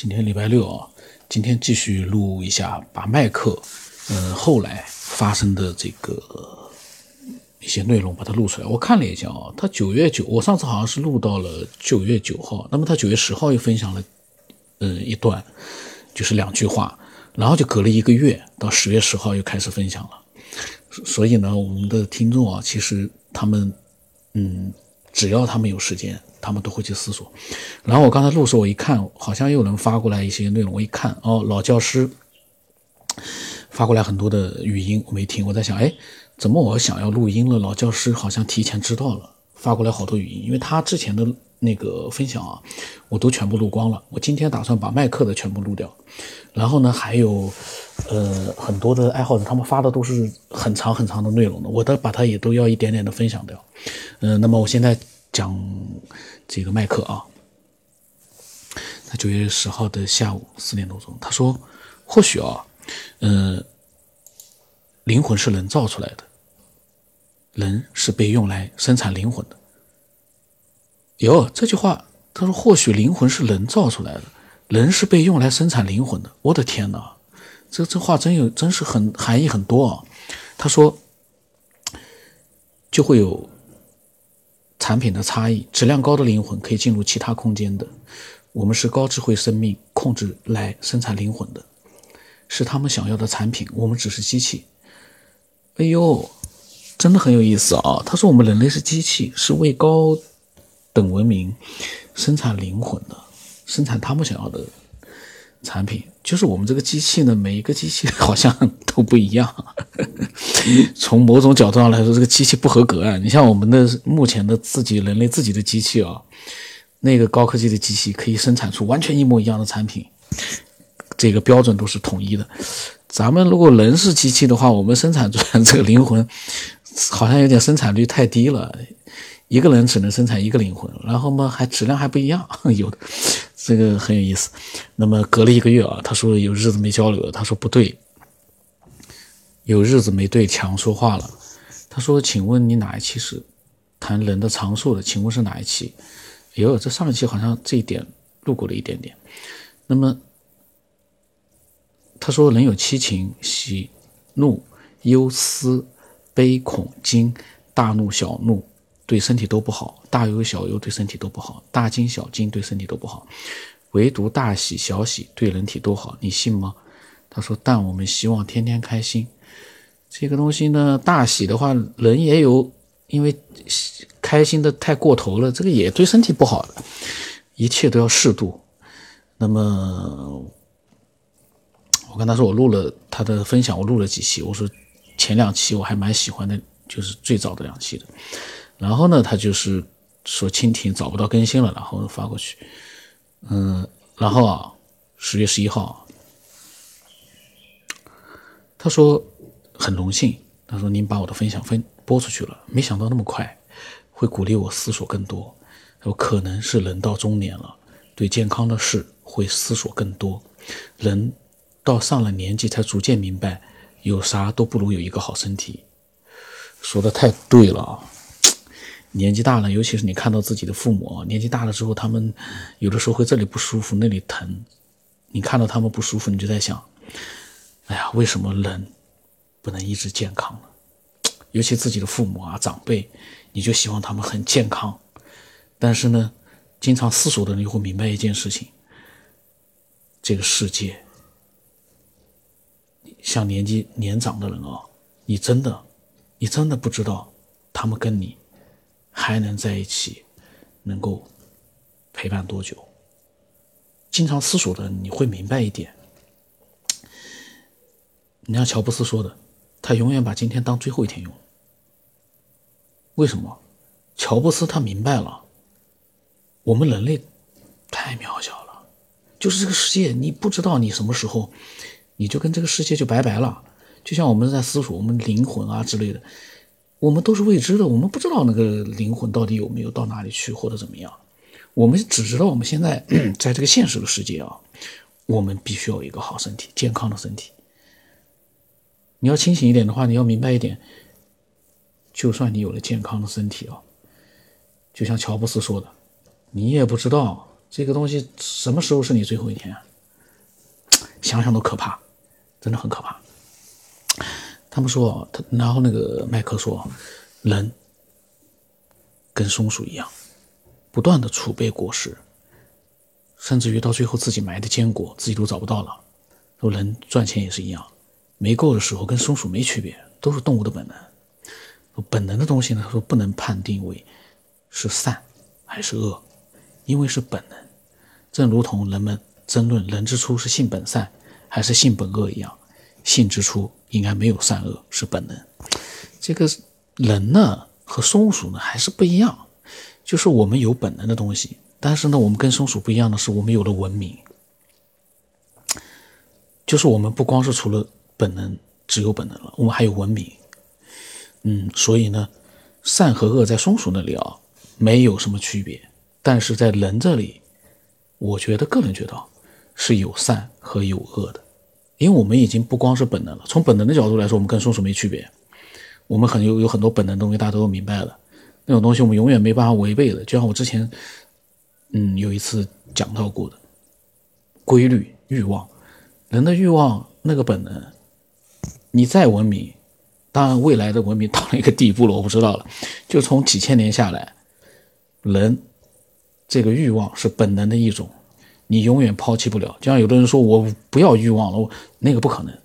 今天礼拜六啊，今天继续录一下，把麦克，呃，后来发生的这个一些内容把它录出来。我看了一下啊，他九月九，我上次好像是录到了九月九号，那么他九月十号又分享了，呃，一段，就是两句话，然后就隔了一个月，到十月十号又开始分享了。所以呢，我们的听众啊，其实他们，嗯，只要他们有时间。他们都会去思索，然后我刚才录时候，我一看，好像又能发过来一些内容，我一看，哦，老教师发过来很多的语音，我没听，我在想，哎，怎么我想要录音了？老教师好像提前知道了，发过来好多语音，因为他之前的那个分享啊，我都全部录光了，我今天打算把麦克的全部录掉，然后呢，还有呃很多的爱好者，他们发的都是很长很长的内容的，我都把它也都要一点点的分享掉，嗯，那么我现在。讲这个麦克啊，他九月十号的下午四点多钟，他说：“或许啊，嗯，灵魂是人造出来的，人是被用来生产灵魂的。”哟，这句话，他说：“或许灵魂是人造出来的，人是被用来生产灵魂的。”我的天哪，这这话真有，真是很含义很多啊。他说，就会有。产品的差异，质量高的灵魂可以进入其他空间的。我们是高智慧生命控制来生产灵魂的，是他们想要的产品，我们只是机器。哎呦，真的很有意思啊！他说我们人类是机器，是为高等文明生产灵魂的，生产他们想要的。产品就是我们这个机器呢，每一个机器好像都不一样。从某种角度上来说，这个机器不合格啊。你像我们的目前的自己人类自己的机器啊，那个高科技的机器可以生产出完全一模一样的产品，这个标准都是统一的。咱们如果人是机器的话，我们生产出来这个灵魂好像有点生产率太低了，一个人只能生产一个灵魂，然后嘛还质量还不一样，有的。这个很有意思。那么隔了一个月啊，他说有日子没交流了。他说不对，有日子没对墙说话了。他说：“请问你哪一期是谈人的长寿的？请问是哪一期？”哟，这上一期好像这一点路过了一点点。那么他说：“人有七情，喜、怒、忧、思、悲、恐、惊，大怒、小怒。”对身体都不好，大忧小忧对身体都不好，大惊小惊对身体都不好，唯独大喜小喜对人体都好，你信吗？他说，但我们希望天天开心。这个东西呢，大喜的话，人也有，因为开心的太过头了，这个也对身体不好，一切都要适度。那么，我跟他说，我录了他的分享，我录了几期，我说前两期我还蛮喜欢的，就是最早的两期的。然后呢，他就是说蜻蜓找不到更新了，然后发过去。嗯，然后啊，十月十一号，他说很荣幸，他说您把我的分享分播出去了，没想到那么快，会鼓励我思索更多。说可能是人到中年了，对健康的事会思索更多。人到上了年纪才逐渐明白，有啥都不如有一个好身体。说的太对了啊！年纪大了，尤其是你看到自己的父母年纪大了之后，他们有的时候会这里不舒服，那里疼。你看到他们不舒服，你就在想：哎呀，为什么人不能一直健康呢？尤其自己的父母啊、长辈，你就希望他们很健康。但是呢，经常思索的人又会明白一件事情：这个世界，像年纪年长的人啊，你真的，你真的不知道他们跟你。还能在一起，能够陪伴多久？经常思索的你会明白一点。你像乔布斯说的，他永远把今天当最后一天用。为什么？乔布斯他明白了，我们人类太渺小了，就是这个世界，你不知道你什么时候，你就跟这个世界就拜拜了。就像我们在思索我们灵魂啊之类的。我们都是未知的，我们不知道那个灵魂到底有没有到哪里去，或者怎么样。我们只知道我们现在 在这个现实的世界啊，我们必须要有一个好身体，健康的身体。你要清醒一点的话，你要明白一点，就算你有了健康的身体啊，就像乔布斯说的，你也不知道这个东西什么时候是你最后一天。啊想想都可怕，真的很可怕。他们说，他然后那个麦克说，人跟松鼠一样，不断的储备果实，甚至于到最后自己埋的坚果自己都找不到了。说人赚钱也是一样，没够的时候跟松鼠没区别，都是动物的本能。本能的东西呢，他说不能判定为是善还是恶，因为是本能，正如同人们争论人之初是性本善还是性本恶一样，性之初应该没有善恶，是本能。这个人呢和松鼠呢还是不一样，就是我们有本能的东西，但是呢我们跟松鼠不一样的是，我们有了文明，就是我们不光是除了本能只有本能了，我们还有文明。嗯，所以呢，善和恶在松鼠那里啊没有什么区别，但是在人这里，我觉得个人觉得啊是有善和有恶的，因为我们已经不光是本能了。从本能的角度来说，我们跟松鼠没区别，我们很有有很多本能东西，大家都明白了，那种东西我们永远没办法违背的。就像我之前，嗯，有一次讲到过的规律欲望，人的欲望那个本能，你再文明。当然，未来的文明到了一个地步了，我不知道了。就从几千年下来，人这个欲望是本能的一种，你永远抛弃不了。就像有的人说我不要欲望了，我那个不可能。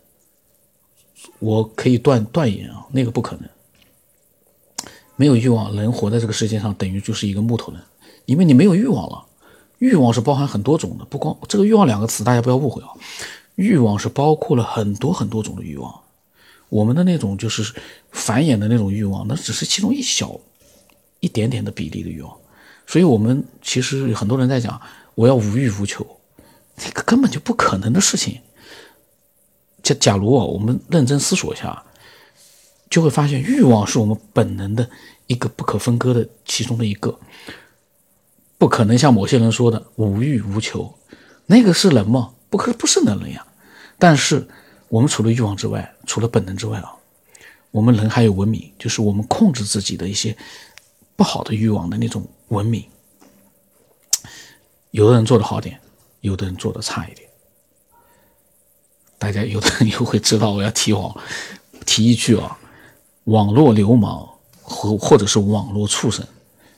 我可以断断言啊，那个不可能。没有欲望，人活在这个世界上等于就是一个木头人，因为你没有欲望了。欲望是包含很多种的，不光这个欲望两个词，大家不要误会啊。欲望是包括了很多很多种的欲望。我们的那种就是繁衍的那种欲望，那只是其中一小一点点的比例的欲望，所以我们其实很多人在讲我要无欲无求，这个根本就不可能的事情。假假如啊，我们认真思索一下，就会发现欲望是我们本能的一个不可分割的其中的一个，不可能像某些人说的无欲无求，那个是人吗？不可不是能人呀，但是。我们除了欲望之外，除了本能之外啊，我们人还有文明，就是我们控制自己的一些不好的欲望的那种文明。有的人做的好点，有的人做的差一点。大家有的人 又会知道，我要提网提一句啊，网络流氓和或者是网络畜生，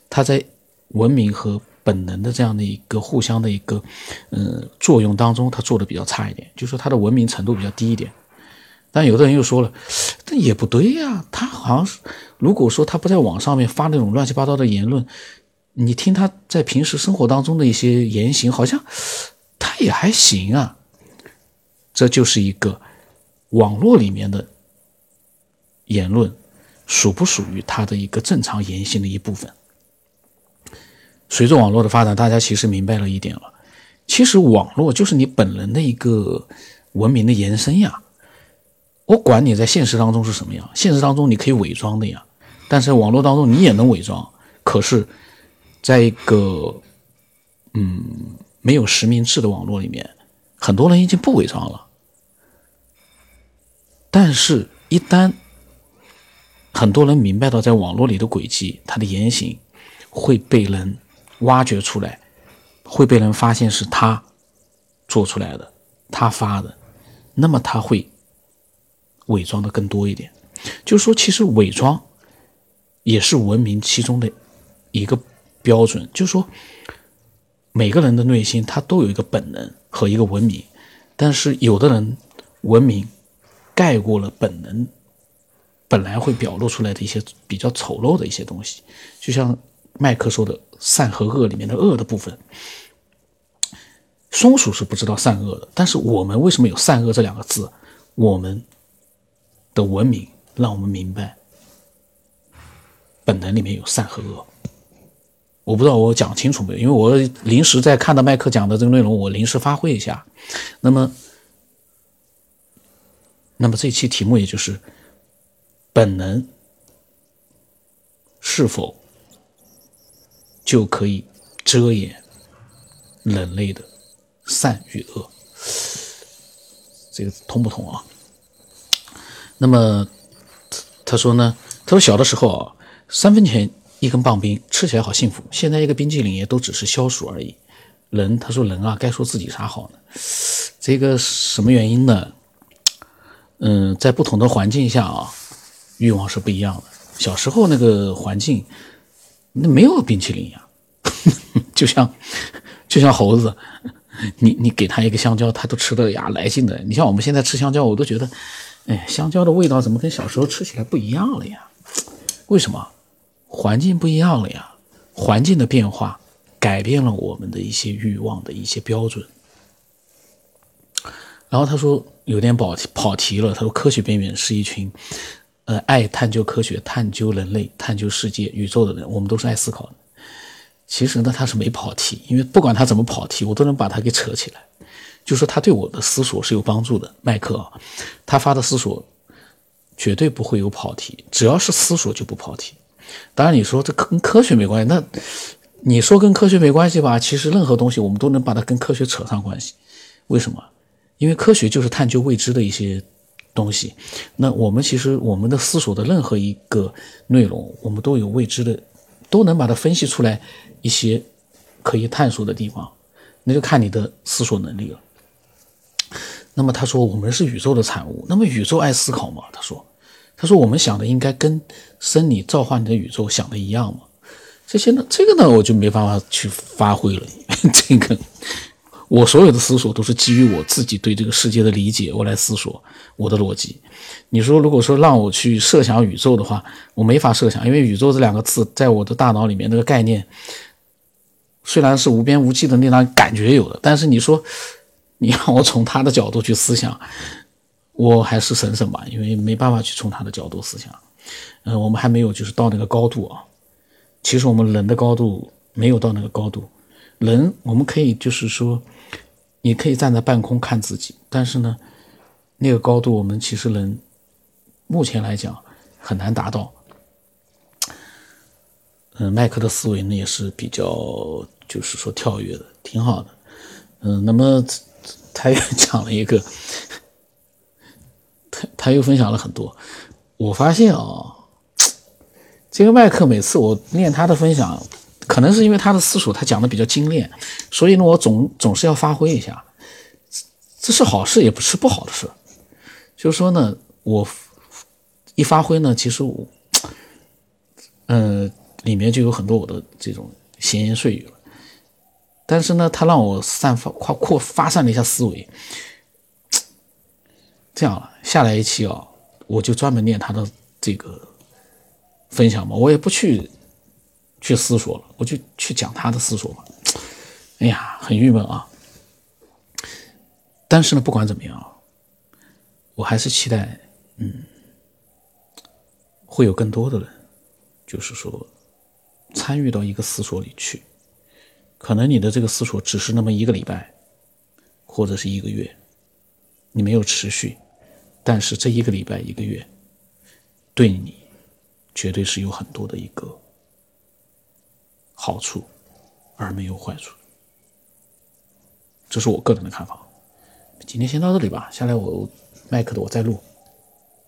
他在文明和。本能的这样的一个互相的一个，呃，作用当中，他做的比较差一点，就是说他的文明程度比较低一点。但有的人又说了，这也不对呀，他好像是，如果说他不在网上面发那种乱七八糟的言论，你听他在平时生活当中的一些言行，好像他也还行啊。这就是一个网络里面的言论，属不属于他的一个正常言行的一部分？随着网络的发展，大家其实明白了一点了。其实网络就是你本人的一个文明的延伸呀。我管你在现实当中是什么样，现实当中你可以伪装的呀，但是网络当中你也能伪装。可是，在一个嗯没有实名制的网络里面，很多人已经不伪装了。但是，一旦很多人明白到在网络里的轨迹，他的言行会被人。挖掘出来，会被人发现是他做出来的，他发的，那么他会伪装的更多一点。就是说，其实伪装也是文明其中的一个标准。就是说，每个人的内心他都有一个本能和一个文明，但是有的人文明盖过了本能，本来会表露出来的一些比较丑陋的一些东西，就像。麦克说的善和恶里面的恶的部分，松鼠是不知道善恶的。但是我们为什么有善恶这两个字？我们的文明让我们明白，本能里面有善和恶。我不知道我讲清楚没有？因为我临时在看到麦克讲的这个内容，我临时发挥一下。那么，那么这期题目也就是本能是否？就可以遮掩人类的善与恶，这个通不通啊？那么他说呢？他说小的时候啊，三分钱一根棒冰，吃起来好幸福。现在一个冰激凌也都只是消暑而已。人，他说人啊，该说自己啥好呢？这个什么原因呢？嗯，在不同的环境下啊，欲望是不一样的。小时候那个环境，那没有冰淇淋呀，就像就像猴子，你你给他一个香蕉，他都吃的呀来劲的。你像我们现在吃香蕉，我都觉得，哎，香蕉的味道怎么跟小时候吃起来不一样了呀？为什么？环境不一样了呀，环境的变化改变了我们的一些欲望的一些标准。然后他说有点跑题跑题了。他说科学边缘是一群，呃，爱探究科学、探究人类、探究世界、宇宙的人。我们都是爱思考的。其实呢，他是没跑题，因为不管他怎么跑题，我都能把他给扯起来。就说他对我的思索是有帮助的。麦克啊，他发的思索绝对不会有跑题，只要是思索就不跑题。当然你说这跟科学没关系，那你说跟科学没关系吧？其实任何东西我们都能把它跟科学扯上关系。为什么？因为科学就是探究未知的一些东西，那我们其实我们的思索的任何一个内容，我们都有未知的，都能把它分析出来一些可以探索的地方，那就看你的思索能力了。那么他说我们是宇宙的产物，那么宇宙爱思考吗？他说，他说我们想的应该跟生你造化你的宇宙想的一样吗？这些呢，这个呢我就没办法去发挥了，这个。我所有的思索都是基于我自己对这个世界的理解，我来思索我的逻辑。你说，如果说让我去设想宇宙的话，我没法设想，因为宇宙这两个字在我的大脑里面那个概念，虽然是无边无际的那张感觉有的，但是你说你让我从他的角度去思想，我还是省省吧，因为没办法去从他的角度思想。嗯，我们还没有就是到那个高度啊。其实我们人的高度没有到那个高度，人我们可以就是说。你可以站在半空看自己，但是呢，那个高度我们其实人目前来讲很难达到。嗯，麦克的思维呢也是比较就是说跳跃的，挺好的。嗯，那么他又讲了一个，他又分享了很多。我发现啊，这个麦克每次我念他的分享。可能是因为他的思索，他讲的比较精炼，所以呢，我总总是要发挥一下，这是好事，也不是不好的事。就是说呢，我一发挥呢，其实我，嗯，里面就有很多我的这种闲言碎语了。但是呢，他让我散发、扩扩发散了一下思维。这样了，下来一期啊，我就专门念他的这个分享嘛，我也不去。去思索了，我就去讲他的思索嘛。哎呀，很郁闷啊。但是呢，不管怎么样，我还是期待，嗯，会有更多的人，就是说，参与到一个思索里去。可能你的这个思索只是那么一个礼拜，或者是一个月，你没有持续，但是这一个礼拜、一个月，对你绝对是有很多的一个。好处，而没有坏处，这是我个人的看法。今天先到这里吧，下来我麦克的我再录。